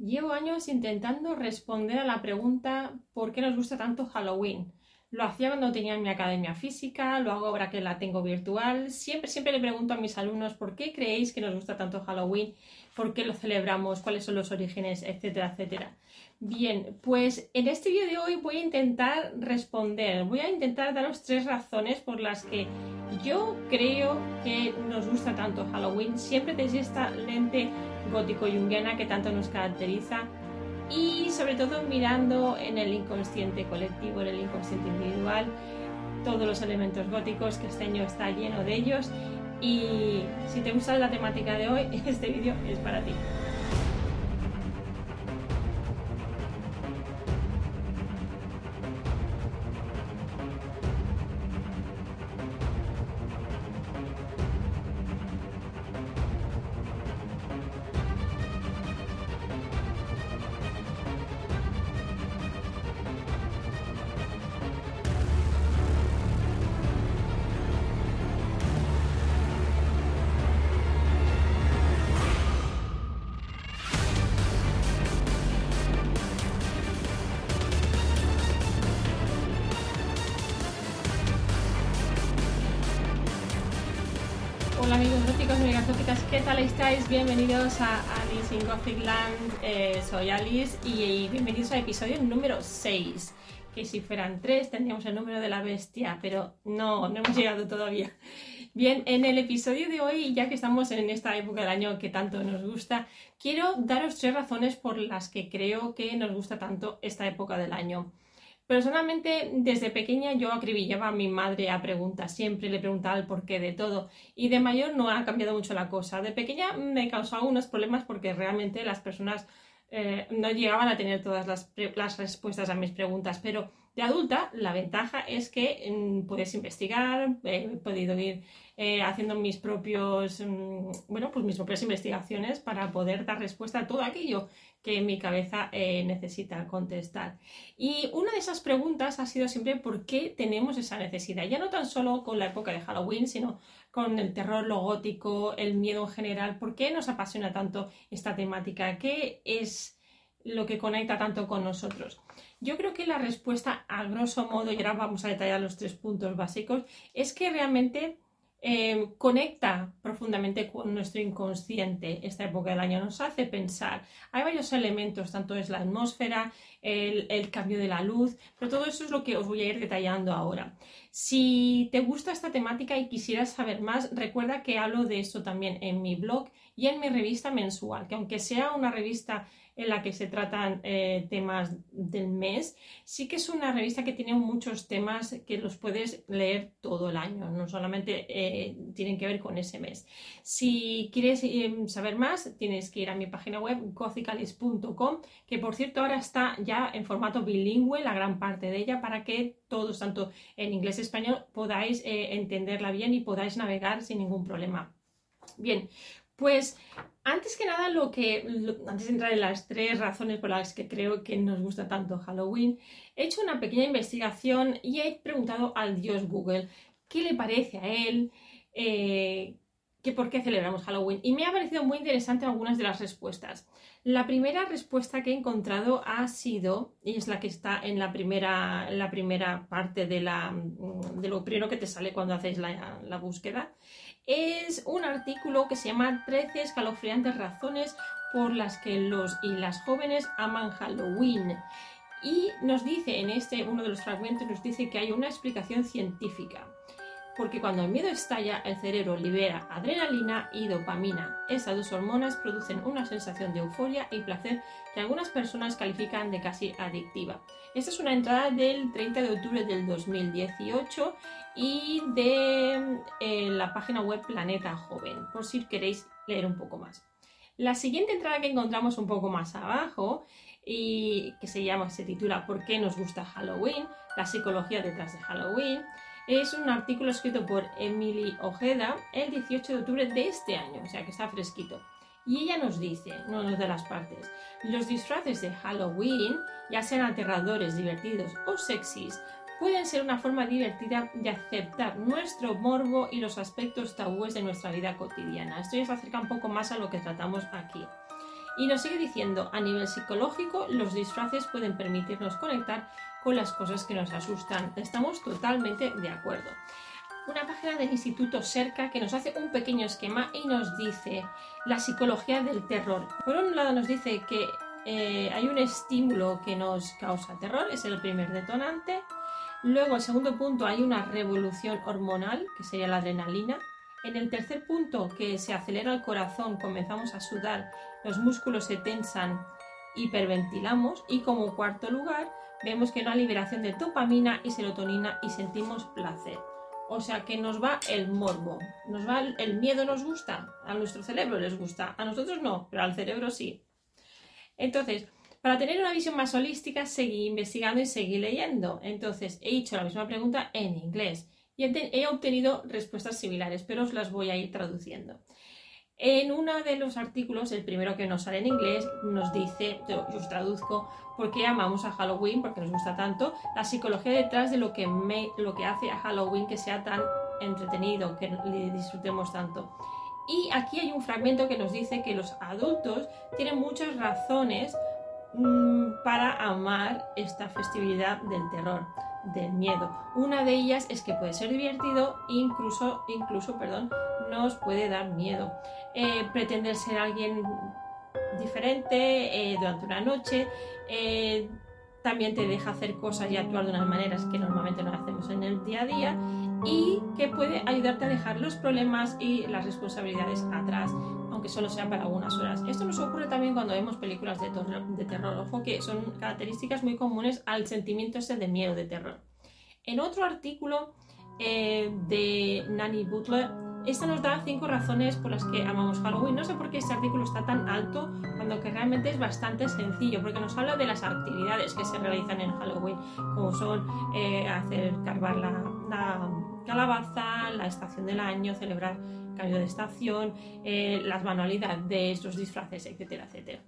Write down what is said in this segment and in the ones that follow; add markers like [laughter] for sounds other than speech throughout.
Llevo años intentando responder a la pregunta ¿por qué nos gusta tanto Halloween? Lo hacía cuando tenía mi academia física, lo hago ahora que la tengo virtual. Siempre, siempre le pregunto a mis alumnos por qué creéis que nos gusta tanto Halloween, por qué lo celebramos, cuáles son los orígenes, etcétera, etcétera. Bien, pues en este vídeo de hoy voy a intentar responder, voy a intentar daros tres razones por las que yo creo que nos gusta tanto Halloween, siempre desde esta lente gótico-junguiana que tanto nos caracteriza y sobre todo mirando en el inconsciente colectivo, en el inconsciente individual, todos los elementos góticos, que este año está lleno de ellos. Y si te gusta la temática de hoy, [laughs] este vídeo es para ti. ¿Qué tal estáis? Bienvenidos a Alice in Gothic Land, eh, soy Alice y, bienvenidos al episodio número 6, que si fueran 3 tendríamos el número de la bestia, pero no, no hemos llegado todavía. Bien, en el episodio de hoy, ya que estamos en esta época del año que tanto nos gusta, quiero daros tres razones por las que creo que nos gusta tanto esta época del año. Personalmente, desde pequeña yo acribillaba a mi madre a preguntas, siempre le preguntaba el porqué de todo y de mayor no ha cambiado mucho la cosa. De pequeña me causaba unos problemas porque realmente las personas eh, no llegaban a tener todas las, las, respuestas a mis preguntas, pero adulta la ventaja es que mm, puedes investigar, he podido ir eh, haciendo mis propios, mm, bueno, pues mis propias investigaciones para poder dar respuesta a todo aquello que mi cabeza eh, necesita contestar. Y una de esas preguntas ha sido siempre por qué tenemos esa necesidad, ya no tan solo con la época de Halloween, sino con el terror, lo gótico, el miedo en general, por qué nos apasiona tanto esta temática, qué es lo que conecta tanto con nosotros. Yo creo que la respuesta, a grosso modo, y ahora vamos a detallar los tres puntos básicos, es que realmente eh, conecta profundamente con nuestro inconsciente esta época del año, nos hace pensar. Hay varios elementos, tanto es la atmósfera, el, el, cambio de la luz, pero todo eso es lo que os voy a ir detallando ahora. Si te gusta esta temática y quisieras saber más, recuerda que hablo de esto también en mi blog y en mi revista mensual, que aunque sea una revista en la que se tratan eh, temas del mes. Sí que es una revista que tiene muchos temas que los puedes leer todo el año, no solamente eh, tienen que ver con ese mes. Si quieres eh, saber más, tienes que ir a mi página web gothicalis.com, que por cierto ahora está ya en formato bilingüe, la gran parte de ella, para que todos, tanto en inglés y español, podáis entenderla bien y podáis navegar sin ningún problema. Bien, pues antes que nada, lo que, antes de entrar en las tres razones por las que creo que nos gusta tanto Halloween, he hecho una pequeña investigación y he preguntado al dios Google qué le parece a él, eh, que por qué celebramos Halloween. Y me ha parecido muy interesante algunas de las respuestas. La primera respuesta que he encontrado ha sido, y es la que está en la primera, la primera parte de, la, de lo primero que te sale cuando haces la, la búsqueda, es un artículo que se llama 13 escalofriantes razones por las que los y las jóvenes aman Halloween. Y nos dice en este, uno de los fragmentos, nos dice que hay una explicación científica. Porque cuando el miedo estalla, el cerebro libera adrenalina y dopamina. Esas dos hormonas producen una sensación de euforia y placer que algunas personas califican de casi adictiva. Esta es una entrada del 30 de octubre del 2018 y de eh, la página web Planeta Joven, por si queréis leer un poco más. La siguiente entrada que encontramos un poco más abajo y que se llama, se titula ¿Por qué nos gusta Halloween? La psicología detrás de Halloween. Es un artículo escrito por Emily Ojeda el 18 de octubre de este año, o sea que está fresquito. Y ella nos dice, no nos da las partes, los disfraces de Halloween, ya sean aterradores, divertidos o sexys, pueden ser una forma divertida de aceptar nuestro morbo y los aspectos tabúes de nuestra vida cotidiana. Esto ya se acerca un poco más a lo que tratamos aquí. Y nos sigue diciendo, a nivel psicológico, los disfraces pueden permitirnos conectar con las cosas que nos asustan. Estamos totalmente de acuerdo. Una página del Instituto Cerca que nos hace un pequeño esquema y nos dice la psicología del terror. Por un lado nos dice que eh, hay un estímulo que nos causa terror, es el primer detonante. Luego, el segundo punto, hay una revolución hormonal, que sería la adrenalina. En el tercer punto, que se acelera el corazón, comenzamos a sudar, los músculos se tensan, hiperventilamos. Y como cuarto lugar, vemos que hay una liberación de dopamina y serotonina y sentimos placer. O sea que nos va el morbo, nos va el, el miedo nos gusta, a nuestro cerebro les gusta, a nosotros no, pero al cerebro sí. Entonces, para tener una visión más holística, seguí investigando y seguí leyendo. Entonces, he hecho la misma pregunta en inglés y he obtenido respuestas similares, pero os las voy a ir traduciendo. En uno de los artículos, el primero que nos sale en inglés, nos dice, yo os traduzco, por qué amamos a Halloween, porque nos gusta tanto, la psicología detrás de lo que, hace a Halloween que sea tan entretenido, que le disfrutemos tanto. Y aquí hay un fragmento que nos dice que los adultos tienen muchas razones mm, para amar esta festividad del terror, del miedo. Una de ellas es que puede ser divertido, incluso, incluso, perdón, nos puede dar miedo. Eh, pretender ser alguien diferente eh, durante una noche. Eh, también te deja hacer cosas y actuar de unas maneras que normalmente no hacemos en el día a día y que puede ayudarte a dejar los problemas y las responsabilidades atrás, aunque solo sea para algunas horas. Esto nos ocurre también cuando vemos películas de, de terror, ojo que son características muy comunes al sentimiento ese de miedo, de terror. En otro artículo eh, de Nanny Butler, esta nos da cinco razones por las que amamos Halloween. No sé por qué este artículo está tan alto cuando que realmente es bastante sencillo, porque nos habla de las actividades que se realizan en Halloween, como son eh, hacer carvar la, calabaza, la estación del año, celebrar cambio de estación, eh, las manualidades, los disfraces, etcétera, etcétera.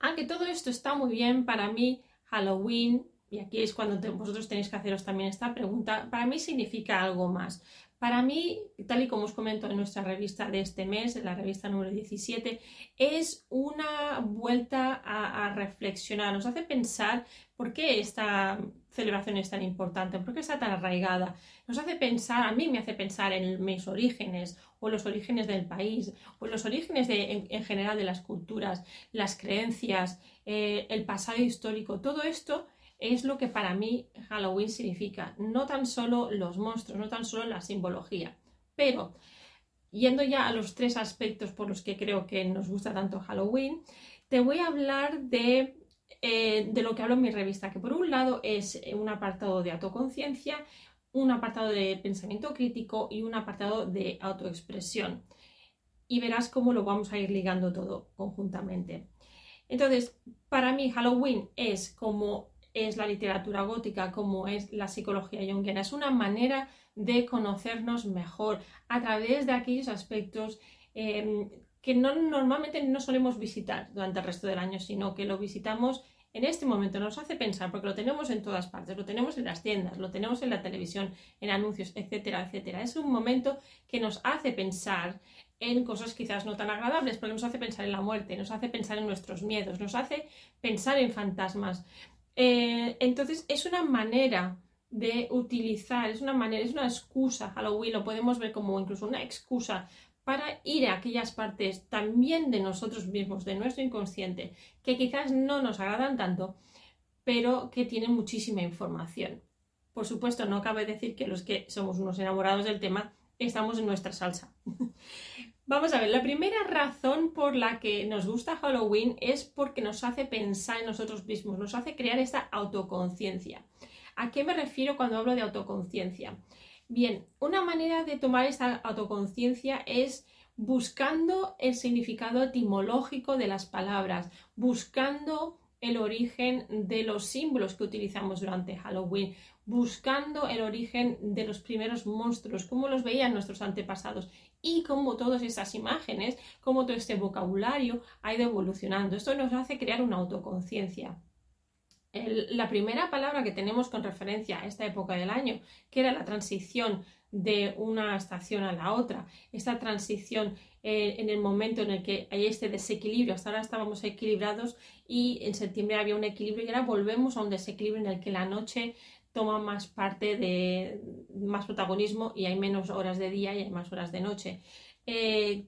Aunque todo esto está muy bien, para mí Halloween, y aquí es cuando vosotros tenéis que haceros también esta pregunta, para mí significa algo más. Para mí, tal y como os comento en nuestra revista de este mes, en la revista número 17, es una vuelta a, reflexionar, nos hace pensar por qué esta celebración es tan importante, por qué está tan arraigada. Nos hace pensar, a mí me hace pensar en mis orígenes o los orígenes del país o los orígenes en, general de las culturas, las creencias, eh, el pasado histórico, todo esto es lo que para mí Halloween significa. No tan solo los monstruos, no tan solo la simbología. Pero, yendo ya a los tres aspectos por los que creo que nos gusta tanto Halloween, te voy a hablar de, eh, de lo que hablo en mi revista, que por un lado es un apartado de autoconciencia, un apartado de pensamiento crítico y un apartado de autoexpresión. Y verás cómo lo vamos a ir ligando todo conjuntamente. Entonces, para mí Halloween es como es la literatura gótica, como es la psicología junguiana. Es una manera de conocernos mejor a través de aquellos aspectos em, que no, normalmente no solemos visitar durante el resto del año, sino que lo visitamos en este momento. Nos hace pensar, porque lo tenemos en todas partes, lo tenemos en las tiendas, lo tenemos en la televisión, en anuncios, etcétera, etcétera. Es un momento que nos hace pensar en cosas quizás no tan agradables, porque nos hace pensar en la muerte, nos hace pensar en nuestros miedos, nos hace pensar en fantasmas, eh, entonces es una manera de utilizar, es una manera, es una excusa, Halloween lo podemos ver como incluso una excusa para ir a aquellas partes también de nosotros mismos, de nuestro inconsciente, que quizás no nos agradan tanto, pero que tienen muchísima información. Por supuesto, no cabe decir que los que somos unos enamorados del tema estamos en nuestra salsa. [laughs] Vamos a ver, la primera razón por la que nos gusta Halloween es porque nos hace pensar en nosotros mismos, nos hace crear esta autoconciencia. ¿A qué me refiero cuando hablo de autoconciencia? Bien, una manera de tomar esta autoconciencia es buscando el significado etimológico de las palabras, buscando el origen de los símbolos que utilizamos durante Halloween, buscando el origen de los primeros monstruos, cómo los veían nuestros antepasados y cómo todas esas imágenes, cómo todo este vocabulario ha ido evolucionando. Esto nos hace crear una autoconciencia. La primera palabra que tenemos con referencia a esta época del año, que era la transición de una estación a la otra, esta transición eh, en el momento en el que hay este desequilibrio. Hasta ahora estábamos equilibrados y en septiembre había un equilibrio y ahora volvemos a un desequilibrio en el que la noche toma más parte de más protagonismo y hay menos horas de día y hay más horas de noche. Eh,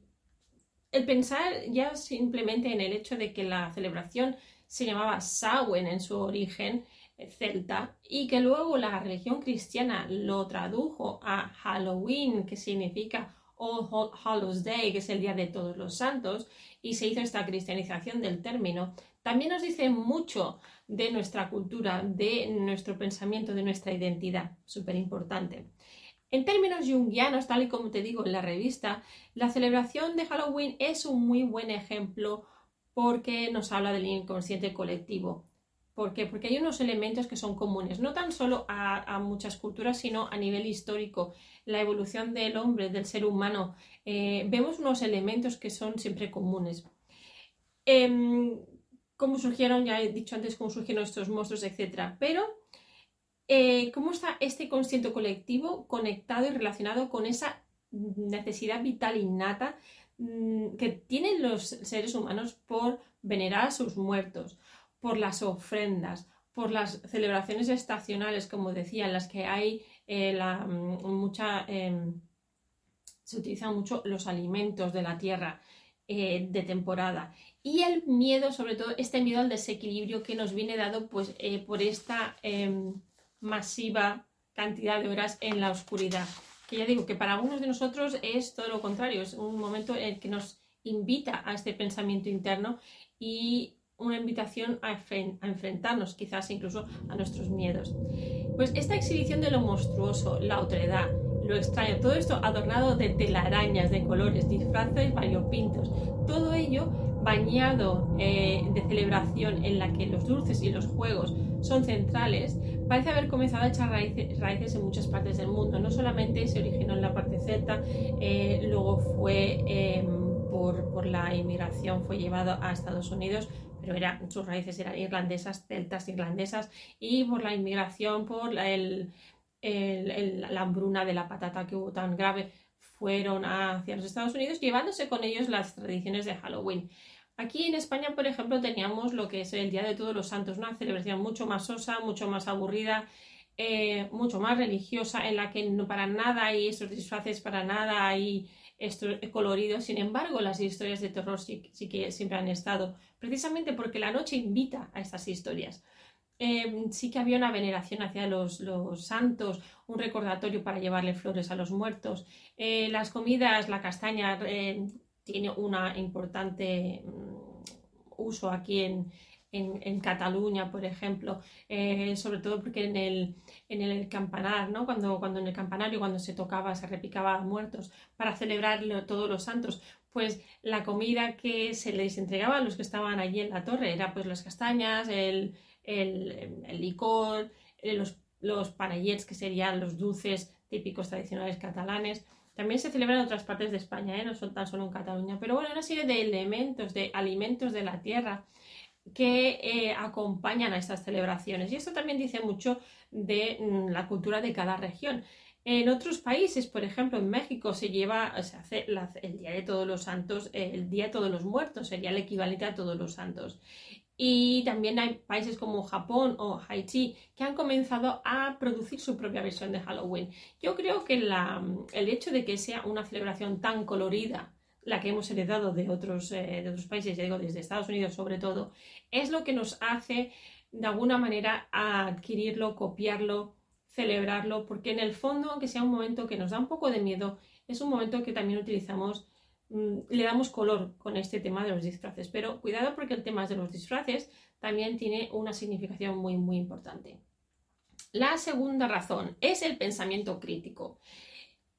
el pensar ya simplemente en el hecho de que la celebración se llamaba Samhain en su origen eh, celta y que luego la religión cristiana lo tradujo a Halloween, que significa All Hallows Day, que es el Día de Todos los Santos, y se hizo esta cristianización del término, también nos dice mucho de nuestra cultura, de nuestro pensamiento, de nuestra identidad, súper importante. En términos junguianos, tal y como te digo en la revista, la celebración de Halloween es un muy buen ejemplo porque nos habla del inconsciente colectivo. ¿Por qué? Porque hay unos elementos que son comunes, no tan solo a, muchas culturas, sino a nivel histórico. La evolución del hombre, del ser humano, eh, vemos unos elementos que son siempre comunes. Em, cómo surgieron, ya he dicho antes cómo surgieron estos monstruos, etc. Pero, eh, ¿cómo está este consciente colectivo conectado y relacionado con esa necesidad vital innata que tienen los seres humanos por venerar a sus muertos, por las ofrendas, por las celebraciones estacionales, como decía, en las que hay eh, mm, mucha... Em, se utilizan mucho los alimentos de la tierra eh, de temporada y el miedo, sobre todo este miedo al desequilibrio que nos viene dado pues, eh, por esta em, masiva cantidad de horas en la oscuridad. Que ya digo que para algunos de nosotros es todo lo contrario, es un momento en el que nos invita a este pensamiento interno y una invitación a, enfrentarnos quizás incluso a nuestros miedos. Pues esta exhibición de lo monstruoso, la otredad, lo extraño, todo esto adornado de telarañas, de colores, disfraces variopintos, todo ello bañado eh, de celebración en la que los dulces y los juegos son centrales, parece haber comenzado a echar raíces, en muchas partes del mundo. No solamente se originó en la parte celta, eh, luego fue em, por, por, la inmigración, fue llevado a Estados Unidos, pero era, sus raíces eran irlandesas, celtas irlandesas, y por la inmigración, por la, el, la hambruna de la patata que hubo tan grave, fueron hacia los Estados Unidos llevándose con ellos las tradiciones de Halloween. Aquí en España, por ejemplo, teníamos lo que es el Día de Todos los Santos, una celebración mucho más sosa, mucho más aburrida, eh, mucho más religiosa, en la que no para nada hay estos disfraces, para nada hay estos coloridos. Sin embargo, las historias de terror sí, que siempre han estado, precisamente porque la noche invita a estas historias. Eh, sí que había una veneración hacia los, santos, un recordatorio para llevarle flores a los muertos. Eh, las comidas, la castaña, tiene un importante mm, uso aquí en, Cataluña, por ejemplo, eh, sobre todo porque en el, en el campanar, ¿no? cuando, cuando en el campanario, cuando se tocaba, se repicaba a muertos para celebrar todos los santos, pues la comida que se les entregaba a los que estaban allí en la torre era pues las castañas, el, licor, eh, los, los panellets, que serían los dulces típicos tradicionales catalanes, también se celebra en otras partes de España, ¿eh? no son tan solo en Cataluña. Pero bueno, una serie de elementos, de alimentos de la tierra que eh, acompañan a estas celebraciones. Y esto también dice mucho de mm, la cultura de cada región. En otros países, por ejemplo, en México se lleva, se hace el Día de Todos los Santos, el Día de Todos los Muertos, sería el equivalente a Todos los Santos. Y también hay países como Japón o Haití que han comenzado a producir su propia versión de Halloween. Yo creo que el hecho de que sea una celebración tan colorida, la que hemos heredado de otros, eh, de otros países, ya digo, desde Estados Unidos sobre todo, es lo que nos hace de alguna manera adquirirlo, copiarlo, celebrarlo, porque en el fondo, aunque sea un momento que nos da un poco de miedo, es un momento que también utilizamos le damos color con este tema de los disfraces. Pero cuidado porque el tema de los disfraces también tiene una significación muy, muy importante. La segunda razón es el pensamiento crítico.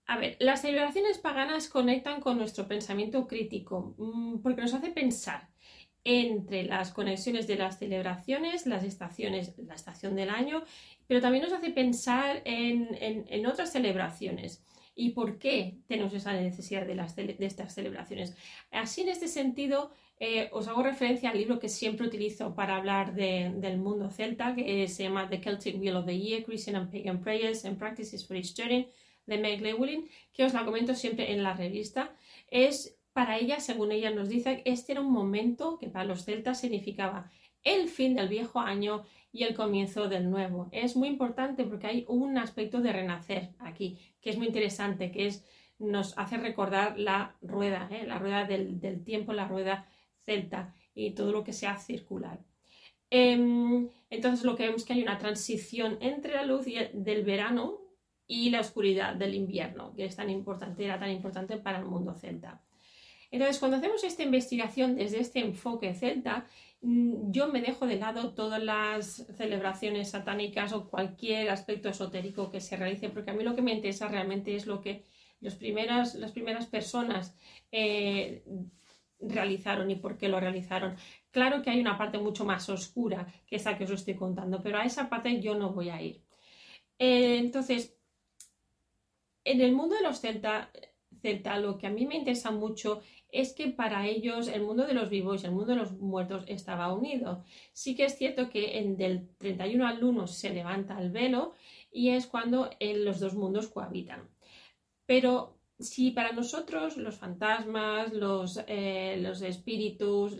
A ver, las celebraciones paganas conectan con nuestro pensamiento crítico mm, porque nos hace pensar entre las conexiones de las celebraciones, las estaciones, la estación del año, pero también nos hace pensar en, en otras celebraciones y por qué tenemos esa necesidad de, estas celebraciones. Así, en este sentido, eh, os hago referencia al libro que siempre utilizo para hablar del mundo celta, que se llama The Celtic Wheel of the Year, Christian and Pagan Prayers and Practices for Eastern, de Meg Lewin, que os la comento siempre en la revista. Es para ella, según ella nos dice, este era un momento que para los celtas significaba el fin del viejo año y el comienzo del nuevo. Es muy importante porque hay un aspecto de renacer aquí, que es muy interesante, que es nos hace recordar la rueda, ¿eh? la rueda del, tiempo, la rueda celta y todo lo que sea circular. Em, entonces lo que vemos es que hay una transición entre la luz del verano y la oscuridad del invierno, que es tan importante, era tan importante para el mundo celta. Entonces, cuando hacemos esta investigación desde este enfoque celta, mm, yo me dejo de lado todas las celebraciones satánicas o cualquier aspecto esotérico que se realice, porque a mí lo que me interesa realmente es lo que los primeras, las primeras personas eh, realizaron y por qué lo realizaron. Claro que hay una parte mucho más oscura que esa que os estoy contando, pero a esa parte yo no voy a ir. Eh, entonces, en el mundo de los celta, lo que a mí me interesa mucho es que para ellos el mundo de los vivos y el mundo de los muertos estaba unido. Sí que es cierto que en del 31 al 1 se levanta el velo y es cuando los dos mundos cohabitan. Pero si para nosotros los fantasmas, los, eh, los espíritus,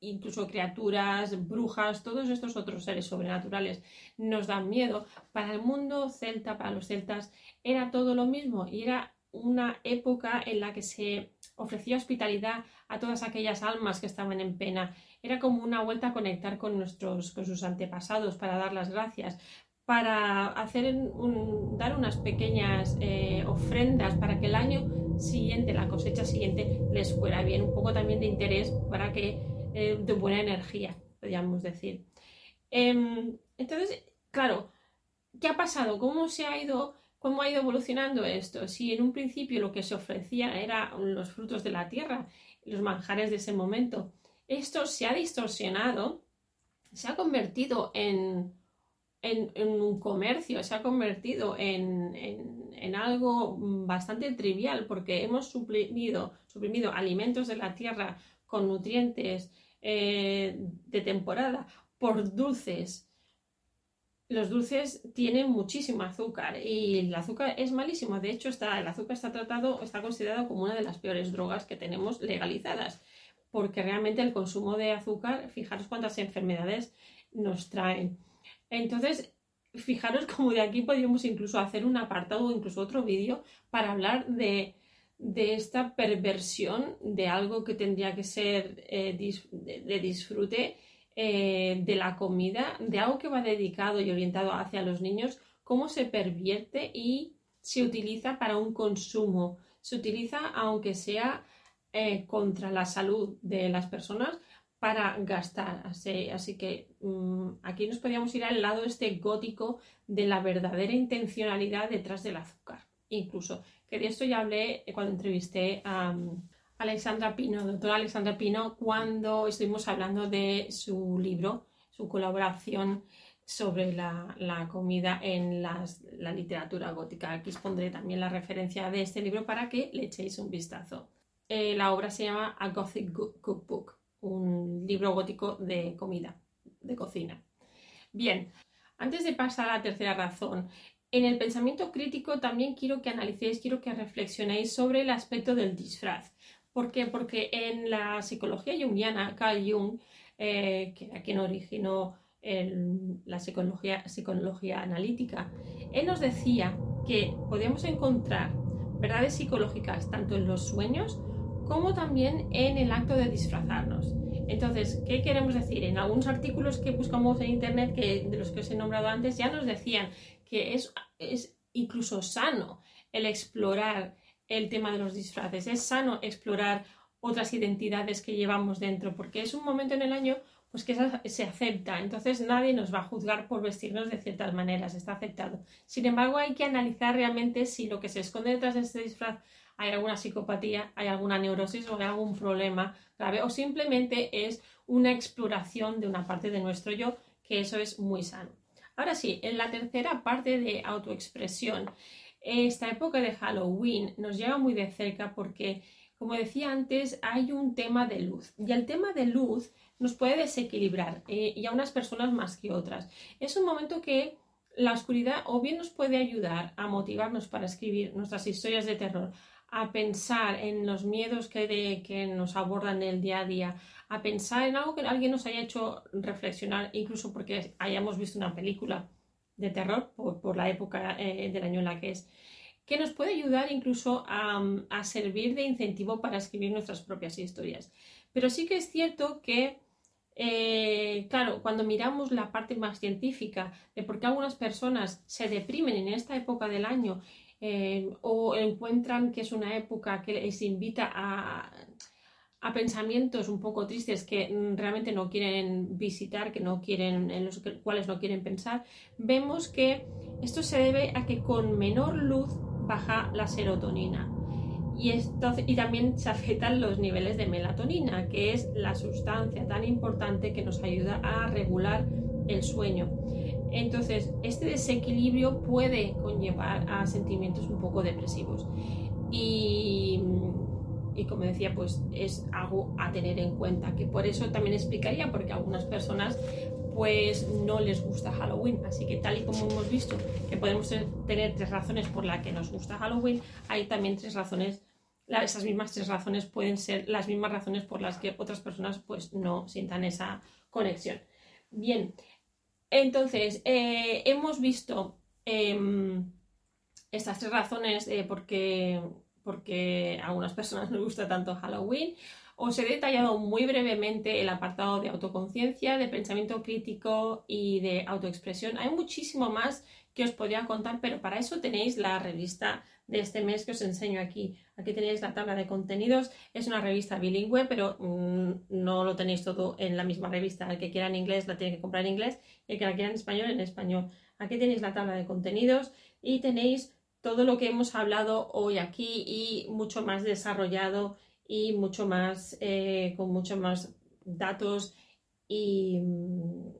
incluso criaturas, brujas, todos estos otros seres sobrenaturales nos dan miedo, para el mundo celta, para los celtas, era todo lo mismo y era una época en la que se ofrecía hospitalidad a todas aquellas almas que estaban en pena. Era como una vuelta a conectar con, nuestros, con sus antepasados para dar las gracias, para hacer dar unas pequeñas eh, ofrendas para que el año siguiente, la cosecha siguiente, les fuera bien. Un poco también de interés para que, eh, de buena energía, podríamos decir. Em, entonces, claro, ¿qué ha pasado? ¿Cómo se ha ido? ¿Cómo ha ido evolucionando esto? Si en un principio lo que se ofrecía eran los frutos de la tierra, los manjares de ese momento, esto se ha distorsionado, se ha convertido en en, un comercio, se ha convertido en, algo bastante trivial porque hemos suprimido, suprimido alimentos de la tierra con nutrientes eh, de temporada por dulces. Los dulces tienen muchísimo azúcar y el azúcar es malísimo. De hecho, el azúcar está tratado, está considerado como una de las peores drogas que tenemos legalizadas, porque realmente el consumo de azúcar, fijaros cuántas enfermedades nos traen. Entonces, fijaros [laughs] como de aquí podríamos incluso hacer un apartado o incluso otro vídeo para hablar de, esta perversión de algo que tendría que ser eh, de, disfrute eh, de la comida, de algo que va dedicado y orientado hacia los niños, cómo se pervierte y se utiliza para un consumo. Se utiliza aunque sea eh, contra la salud de las personas, para gastar. Así, que mm, aquí nos podríamos ir al lado este gótico de la verdadera intencionalidad detrás del azúcar. Incluso, que de esto ya hablé cuando entrevisté a mm, Alexandra Pino, doctora Alexandra Pino, cuando estuvimos hablando de su libro, su colaboración sobre la, comida en la literatura gótica. Aquí os pondré también la referencia de este libro para que le echéis un vistazo. Eh, la obra se llama A Gothic Cookbook un libro gótico de comida, de cocina. Bien, antes de pasar a la tercera razón, en el pensamiento crítico también quiero que analicéis, quiero que reflexionéis sobre el aspecto del disfraz. ¿Por qué? Porque en la psicología jungiana, Carl Jung, eh, quien originó la psicología, psicología analítica, él nos decía que podíamos encontrar verdades psicológicas tanto en los sueños como también en el acto de disfrazarnos. Entonces, ¿qué queremos decir? En algunos artículos que buscamos en Internet, que, de los que os he nombrado antes, ya nos decían que es, es incluso sano el explorar el tema de los disfraces, es sano explorar otras identidades que llevamos dentro, porque es un momento en el año pues que se acepta, entonces nadie nos va a juzgar por vestirnos de ciertas maneras, está aceptado. Sin embargo, hay que analizar realmente si lo que se esconde detrás de este disfraz hay alguna psicopatía, hay alguna neurosis o hay algún problema grave o simplemente es una exploración de una parte de nuestro yo, que eso es muy sano. Ahora sí, en la tercera parte de autoexpresión, esta época de Halloween nos llega muy de cerca porque, como decía antes, hay un tema de luz y el tema de luz nos puede desequilibrar eh, y a unas personas más que otras. Es un momento que la oscuridad o bien nos puede ayudar a motivarnos para escribir nuestras historias de terror, a pensar en los miedos que, que nos abordan el día a día, a pensar en algo que alguien nos haya hecho reflexionar, incluso porque hayamos visto una película de terror por, la época eh, del año en la que es, que nos puede ayudar incluso a, servir de incentivo para escribir nuestras propias historias. Pero sí que es cierto que, eh, claro, cuando miramos la parte más científica de por qué algunas personas se deprimen en esta época del año eh, o encuentran que es una época que les invita a, pensamientos un poco tristes que mm, realmente no quieren visitar, que no quieren, en los cuales no quieren pensar, vemos que esto se debe a que con menor luz baja la serotonina. Y, esto, y también se afectan los niveles de melatonina, que es la sustancia tan importante que nos ayuda a regular el sueño. Entonces, este desequilibrio puede conllevar a sentimientos un poco depresivos. Y, y, como decía, pues es algo a tener en cuenta, que por eso también explicaría, porque algunas personas pues no les gusta Halloween. Así que tal y como hemos visto que podemos tener tres razones por las que nos gusta Halloween, hay también tres razones, esas mismas tres razones pueden ser las mismas razones por las que otras personas pues no sientan esa conexión. Bien, entonces, eh, hemos visto em, estas tres razones de por qué, porque a algunas personas les gusta tanto Halloween. Os he detallado muy brevemente el apartado de autoconciencia, de pensamiento crítico y de autoexpresión. Hay muchísimo más que os podría contar, pero para eso tenéis la revista de este mes que os enseño aquí. Aquí tenéis la tabla de contenidos. Es una revista bilingüe, pero mm, no lo tenéis todo en la misma revista. El que quiera en inglés la tiene que comprar en inglés y el que la quiera en español en español. Aquí tenéis la tabla de contenidos y tenéis todo lo que hemos hablado hoy aquí y mucho más desarrollado y mucho más eh, con mucho más datos y mm,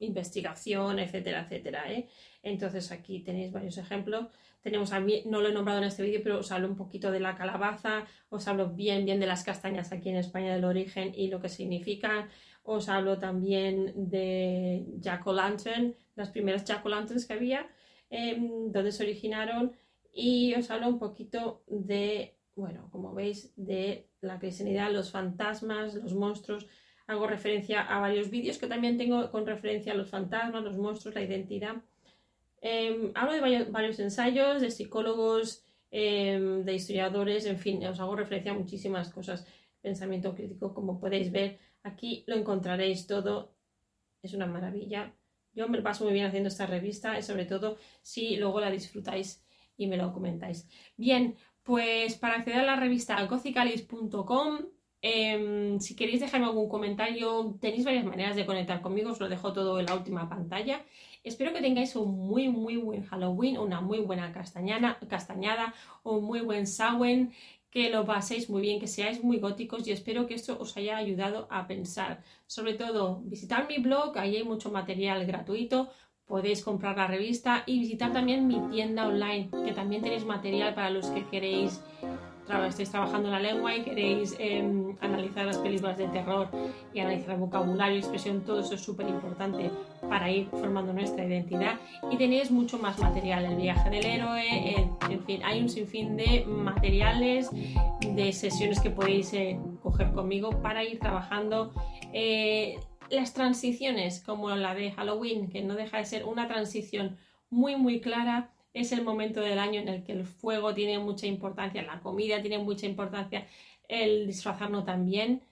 investigación, etcétera, etcétera. ¿eh? Entonces aquí tenéis varios ejemplos. Tenemos no lo he nombrado en este vídeo, pero os hablo un poquito de la calabaza, os hablo bien, bien de las castañas aquí en España del origen y lo que significan. Os hablo también de Jack o' Lantern, las primeras Jack o' Lanterns que había, em, donde se originaron. Y os hablo un poquito de, bueno, como veis, de la cristianidad, los fantasmas, los monstruos. Hago referencia a varios vídeos que también tengo con referencia a los fantasmas, los monstruos, la identidad. Em, hablo de varios, ensayos, de psicólogos, em, de historiadores, en fin, os hago referencia a muchísimas cosas. Pensamiento crítico, como podéis ver, aquí lo encontraréis todo. Es una maravilla. Yo me paso muy bien haciendo esta revista sobre todo si luego la disfrutáis y me lo comentáis. Bien, pues para acceder a la revista gothicalis.com em, si queréis dejarme algún comentario, tenéis varias maneras de conectar conmigo, os lo dejo todo en la última pantalla. Espero que tengáis un muy, muy buen Halloween, una muy buena castañana, castañada, un muy buen Samhain, que lo paséis muy bien, que seáis muy góticos y espero que esto os haya ayudado a pensar. Sobre todo, visitar mi blog, ahí hay mucho material gratuito, podéis comprar la revista y visitar también mi tienda online, que también tenéis material para los que queréis estáis trabajando la lengua y queréis em, analizar las películas de terror y analizar vocabulario, expresión, todo eso es súper importante para ir formando nuestra identidad. Y tenéis mucho más material, el viaje del héroe, en fin, hay un sinfín de materiales, de sesiones que podéis eh, coger conmigo para ir trabajando. Eh, las transiciones, como la de Halloween, que no deja de ser una transición muy, muy clara es el momento del año en el que el fuego tiene mucha importancia, la comida tiene mucha importancia, el disfrazarnos también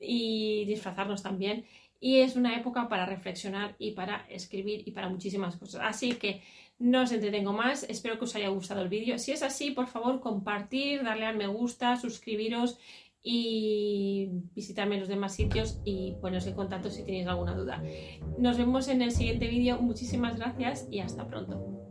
y disfrazarnos también. Y es una época para reflexionar y para escribir y para muchísimas cosas. Así que no os entretengo más, espero que os haya gustado el vídeo. Si es así, por favor, compartir, darle al me gusta, suscribiros y visitarme en los demás sitios y poneros en contacto si tenéis alguna duda. Nos vemos en el siguiente vídeo. Muchísimas gracias y hasta pronto.